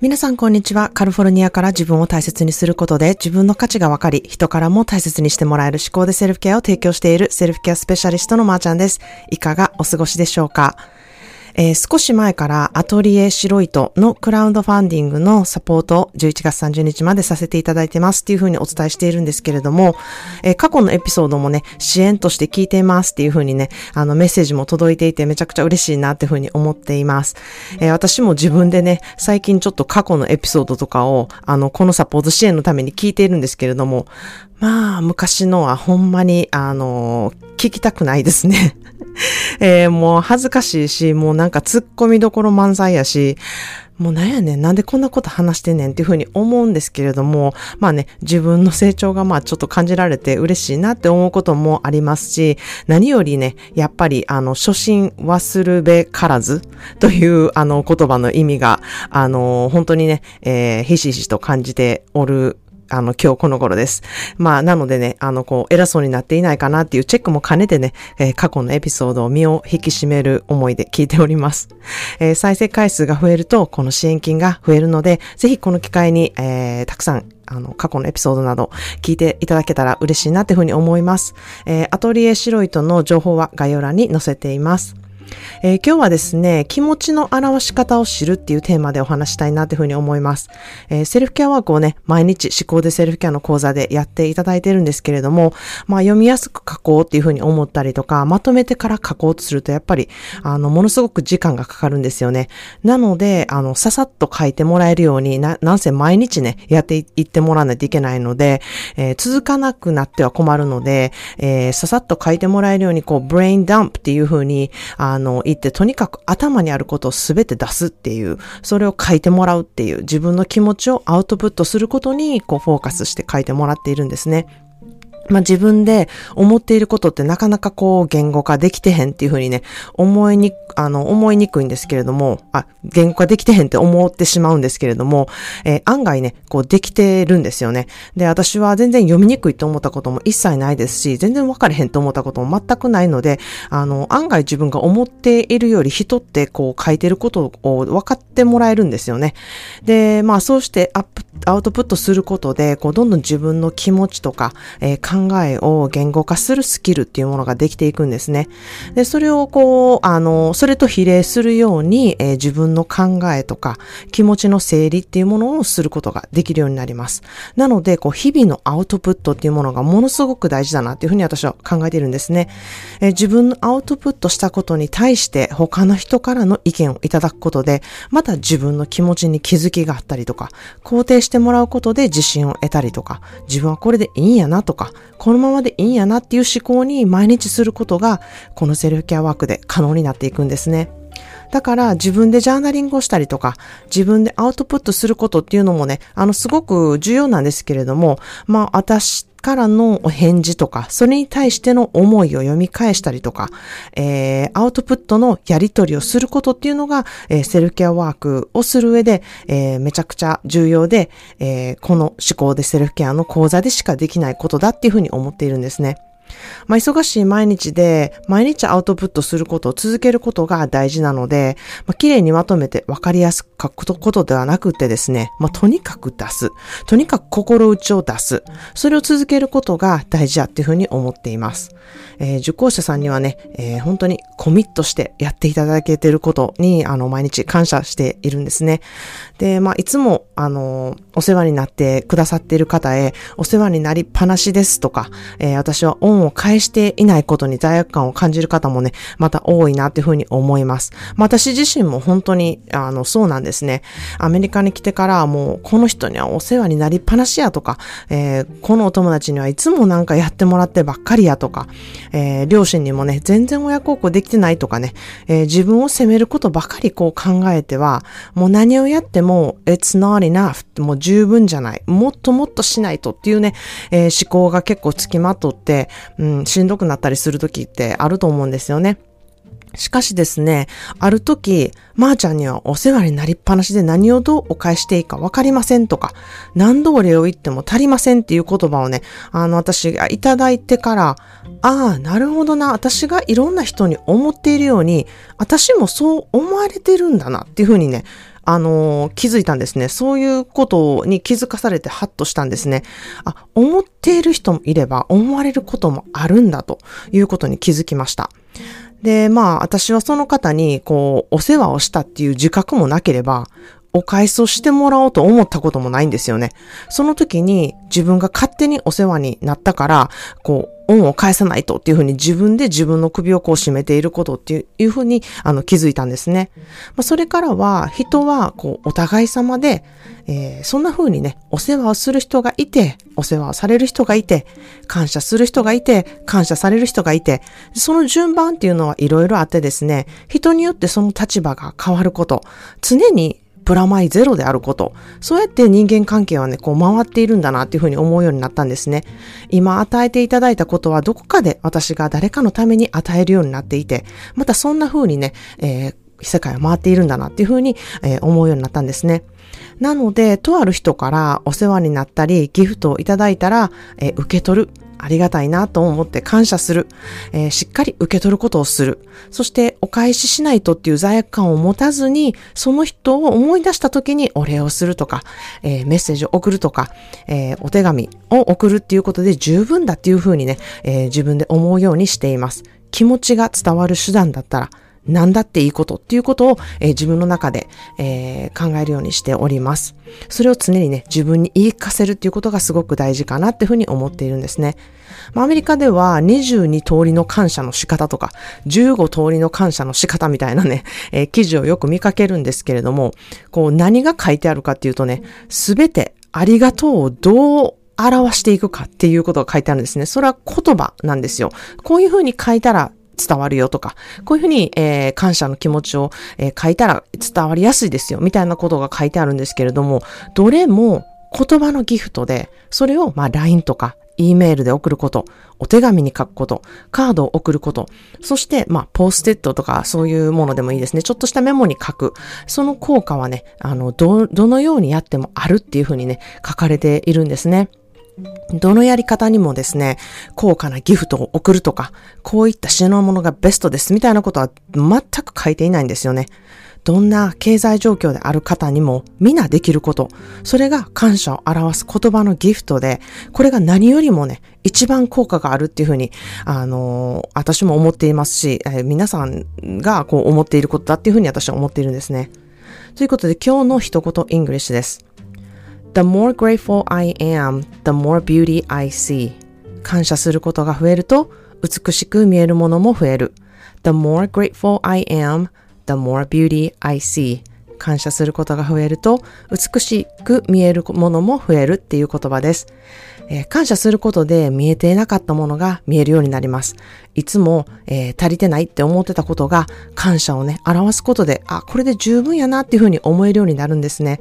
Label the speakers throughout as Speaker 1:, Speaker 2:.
Speaker 1: 皆さんこんにちは。カルフォルニアから自分を大切にすることで自分の価値が分かり、人からも大切にしてもらえる思考でセルフケアを提供しているセルフケアスペシャリストのまーちゃんです。いかがお過ごしでしょうか？えー、少し前からアトリエ白糸のクラウドファンディングのサポートを11月30日までさせていただいてますっていうふうにお伝えしているんですけれども、えー、過去のエピソードもね、支援として聞いていますっていうふうにね、あのメッセージも届いていてめちゃくちゃ嬉しいなっていうふうに思っています。えー、私も自分でね、最近ちょっと過去のエピソードとかを、あの、このサポート支援のために聞いているんですけれども、まあ、昔のはほんまに、あの、聞きたくないですね。えー、もう恥ずかしいし、もうなんか突っ込みどころ満載やし、もうなんやねん、なんでこんなこと話してんねんっていうふうに思うんですけれども、まあね、自分の成長がまあちょっと感じられて嬉しいなって思うこともありますし、何よりね、やっぱりあの、初心忘るべからずというあの言葉の意味が、あの、本当にね、えー、ひしひしと感じておるあの、今日この頃です。まあ、なのでね、あの、こう、偉そうになっていないかなっていうチェックも兼ねてね、えー、過去のエピソードを身を引き締める思いで聞いております。えー、再生回数が増えると、この支援金が増えるので、ぜひこの機会に、えー、たくさんあの、過去のエピソードなど聞いていただけたら嬉しいなっていうふうに思います。えー、アトリエ白糸の情報は概要欄に載せています。えー、今日はですね、気持ちの表し方を知るっていうテーマでお話したいなというふうに思います。えー、セルフケアワークをね、毎日思考でセルフケアの講座でやっていただいてるんですけれども、まあ読みやすく書こうっていうふうに思ったりとか、まとめてから書こうとするとやっぱり、あの、ものすごく時間がかかるんですよね。なので、あの、ささっと書いてもらえるようにな、なんせ毎日ね、やっていってもらわないといけないので、えー、続かなくなっては困るので、え、ささっと書いてもらえるように、こう、ブレインダンプっていうふうに、あの、言って、とにかく頭にあることをすべて出すっていう、それを書いてもらうっていう、自分の気持ちをアウトプットすることに、こう、フォーカスして書いてもらっているんですね。まあ、自分で思っていることってなかなかこう言語化できてへんっていうふうにね、思いに、あの、思いにくいんですけれども、あ、言語化できてへんって思ってしまうんですけれども、えー、案外ね、こうできてるんですよね。で、私は全然読みにくいと思ったことも一切ないですし、全然分かれへんと思ったことも全くないので、あの、案外自分が思っているより人ってこう書いてることを分かってもらえるんですよね。で、まあそうしてアップ、アウトプットすることで、こうどんどん自分の気持ちとか、えー考えを言語化するスキルっていうものができていくんですね。で、それをこう、あの、それと比例するように、えー、自分の考えとか気持ちの整理っていうものをすることができるようになります。なので、こう、日々のアウトプットっていうものがものすごく大事だなっていうふうに私は考えているんですね。えー、自分のアウトプットしたことに対して他の人からの意見をいただくことで、また自分の気持ちに気づきがあったりとか、肯定してもらうことで自信を得たりとか、自分はこれでいいんやなとか、このままでいいんやなっていう思考に毎日することが、このセルフケアワークで可能になっていくんですね。だから自分でジャーナリングをしたりとか、自分でアウトプットすることっていうのもね、あの、すごく重要なんですけれども、まあ、私からのお返事とか、それに対しての思いを読み返したりとか、えー、アウトプットのやり取りをすることっていうのが、えー、セルフケアワークをする上で、えー、めちゃくちゃ重要で、えー、この思考でセルフケアの講座でしかできないことだっていうふうに思っているんですね。まあ、忙しい毎日で、毎日アウトプットすることを続けることが大事なので、まあ、綺麗にまとめて分かりやすく書くことではなくてですね、まあ、とにかく出す。とにかく心打ちを出す。それを続けることが大事だっていうふうに思っています。えー、受講者さんにはね、えー、本当にコミットしてやっていただけていることに、あの、毎日感謝しているんですね。で、まあ、いつも、あの、お世話になってくださっている方へ、お世話になりっぱなしですとか、えー、私は恩を返していないことに罪悪感を感じる方もね、また多いなっていうふうに思います。私自身も本当に、あの、そうなんですね。アメリカに来てからもう、この人にはお世話になりっぱなしやとか、えー、このお友達にはいつもなんかやってもらってばっかりやとか、えー、両親にもね、全然親孝行できてないとかね、えー、自分を責めることばかりこう考えては、もう何をやっても、it's not enough もう十分じゃない。もっともっとしないとっていうね、えー、思考が結構つきまとって、うん、しんどくなったりする時ってあると思うんですよね。しかしですね、ある時、まー、あ、ちゃんにはお世話になりっぱなしで何をどうお返していいかわかりませんとか、何度お礼を言っても足りませんっていう言葉をね、あの、私がいただいてから、ああ、なるほどな、私がいろんな人に思っているように、私もそう思われてるんだなっていうふうにね、あの、気づいたんですね。そういうことに気づかされてハッとしたんですね。あ、思っている人もいれば思われることもあるんだということに気づきました。で、まあ、私はその方に、こう、お世話をしたっていう自覚もなければ、お返しをしてもらおうと思ったこともないんですよね。その時に自分が勝手にお世話になったから、こう、恩を返さないとっていうふうに自分で自分の首をこう締めていることっていうふうにあの気づいたんですね。まあ、それからは人はこうお互い様で、えー、そんな風にね、お世話をする人がいて、お世話をされる人がいて、感謝する人がいて、感謝される人がいて、その順番っていうのはいろいろあってですね、人によってその立場が変わること、常にプラマイゼロであること。そうやって人間関係はね、こう回っているんだなっていうふうに思うようになったんですね。今与えていただいたことはどこかで私が誰かのために与えるようになっていて、またそんな風にね、えー、世界は回っているんだなっていうふうに、えー、思うようになったんですね。なので、とある人からお世話になったり、ギフトをいただいたら、えー、受け取る。ありがたいなと思って感謝する、えー、しっかり受け取ることをする。そしてお返ししないとっていう罪悪感を持たずに、その人を思い出した時にお礼をするとか、えー、メッセージを送るとか、えー、お手紙を送るっていうことで十分だっていうふうにね、え自分で思うようにしています。気持ちが伝わる手段だったら、何だっていいことっていうことを、えー、自分の中で、えー、考えるようにしております。それを常にね、自分に言い聞かせるっていうことがすごく大事かなっていうふうに思っているんですね。まあ、アメリカでは22通りの感謝の仕方とか、15通りの感謝の仕方みたいなね、えー、記事をよく見かけるんですけれども、こう何が書いてあるかっていうとね、すべてありがとうをどう表していくかっていうことが書いてあるんですね。それは言葉なんですよ。こういうふうに書いたら伝わるよとか、こういうふうに、えー、感謝の気持ちを、えー、書いたら伝わりやすいですよ、みたいなことが書いてあるんですけれども、どれも言葉のギフトで、それを、まあ、LINE とか、E メールで送ること、お手紙に書くこと、カードを送ること、そして、まあ、ポステットとかそういうものでもいいですね。ちょっとしたメモに書く。その効果はね、あの、ど、どのようにやってもあるっていうふうにね、書かれているんですね。どのやり方にもですね、高価なギフトを送るとか、こういった品物がベストですみたいなことは全く書いていないんですよね。どんな経済状況である方にも皆できること。それが感謝を表す言葉のギフトで、これが何よりもね、一番効果があるっていうふうに、あのー、私も思っていますし、えー、皆さんがこう思っていることだっていうふうに私は思っているんですね。ということで今日の一言 English です。The more grateful I am, the more beauty I see. 感謝することが増えると、美しく見えるものも増える。The more grateful I am, the more beauty I see. 感謝することが増えると、美しく見えるものも増えるっていう言葉です。えー、感謝することで見えていなかったものが見えるようになります。いつも、えー、足りてないって思ってたことが感謝をね、表すことで、あ、これで十分やなっていうふうに思えるようになるんですね。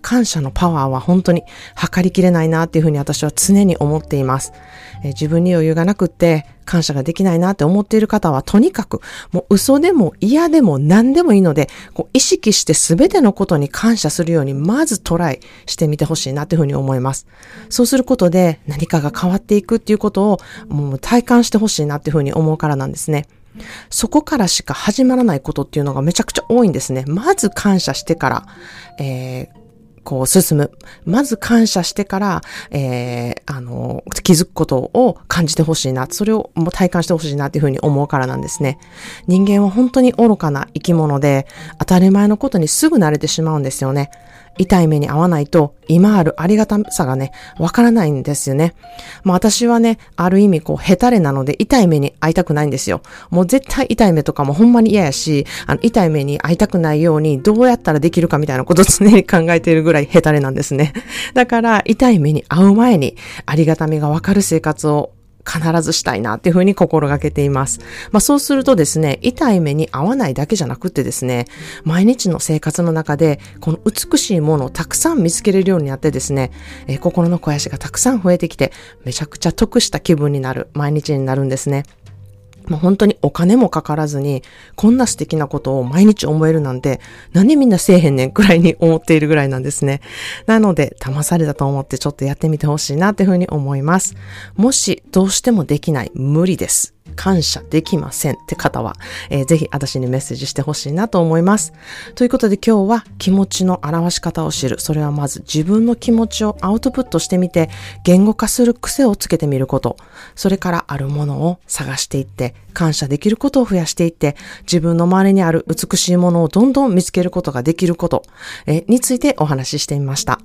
Speaker 1: 感謝のパワーは本当に測りきれないなっていうふうに私は常に思っています。え、自分に余裕がなくって感謝ができないなって思っている方はとにかくもう嘘でも嫌でも何でもいいのでこう意識して全てのことに感謝するようにまずトライしてみてほしいなっていうふうに思います。そうすることで何かが変わっていくっていうことをもう体感してほしいなっていうふうに思うからなんですね。そこからしか始まらないことっていうのがめちゃくちゃ多いんですね。まず感謝してから、えー、こう進む。まず感謝してから、えー、あの、気づくことを感じてほしいな。それをも体感してほしいなっていうふうに思うからなんですね。人間は本当に愚かな生き物で、当たり前のことにすぐ慣れてしまうんですよね。痛い目に遭わないと、今あるありがたさがね、わからないんですよね。まあ私はね、ある意味こう、ヘタレなので痛い目に遭いたくないんですよ。もう絶対痛い目とかもほんまに嫌やし、あの、痛い目に遭いたくないように、どうやったらできるかみたいなことを常に考えているぐらいヘタレなんですね。だから、痛い目に遭う前に、ありがたみがわかる生活を必ずしたいなっていうふうに心がけています。まあそうするとですね、痛い目に合わないだけじゃなくってですね、毎日の生活の中でこの美しいものをたくさん見つけれるようになってですね、えー、心の肥やしがたくさん増えてきて、めちゃくちゃ得した気分になる毎日になるんですね。もう本当にお金もかからずに、こんな素敵なことを毎日思えるなんて、何でみんなせえへんねんくらいに思っているぐらいなんですね。なので、騙されたと思ってちょっとやってみてほしいなっていうふうに思います。もし、どうしてもできない、無理です。感謝できませんって方は、えー、ぜひ私にメッセージしてほしいなと思います。ということで今日は気持ちの表し方を知る。それはまず自分の気持ちをアウトプットしてみて言語化する癖をつけてみること。それからあるものを探していって感謝できることを増やしていって自分の周りにある美しいものをどんどん見つけることができること、えー、についてお話ししてみました。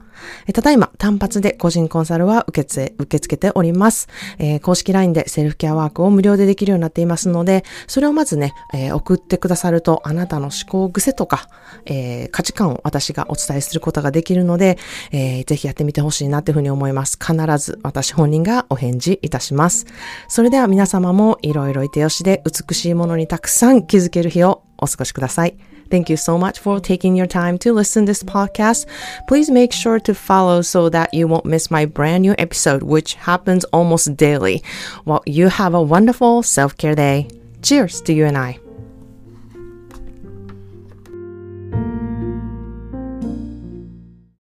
Speaker 1: えただいま単発で個人コンサルは受け付け付けております、えー、公式 LINE でセルフケアワークを無料でできるようになっていますので、それをまずね、えー、送ってくださるとあなたの思考癖とか、えー、価値観を私がお伝えすることができるので、えー、ぜひやってみてほしいなというふうに思います。必ず私本人がお返事いたします。それでは皆様もいろいろいてよしで美しいものにたくさん気づける日をお過ごしください。Thank you so much for taking your time to listen to this podcast. Please make sure to follow so that you won't miss my brand new episode, which happens almost daily. Well, you have a wonderful self-care day. Cheers to you and I.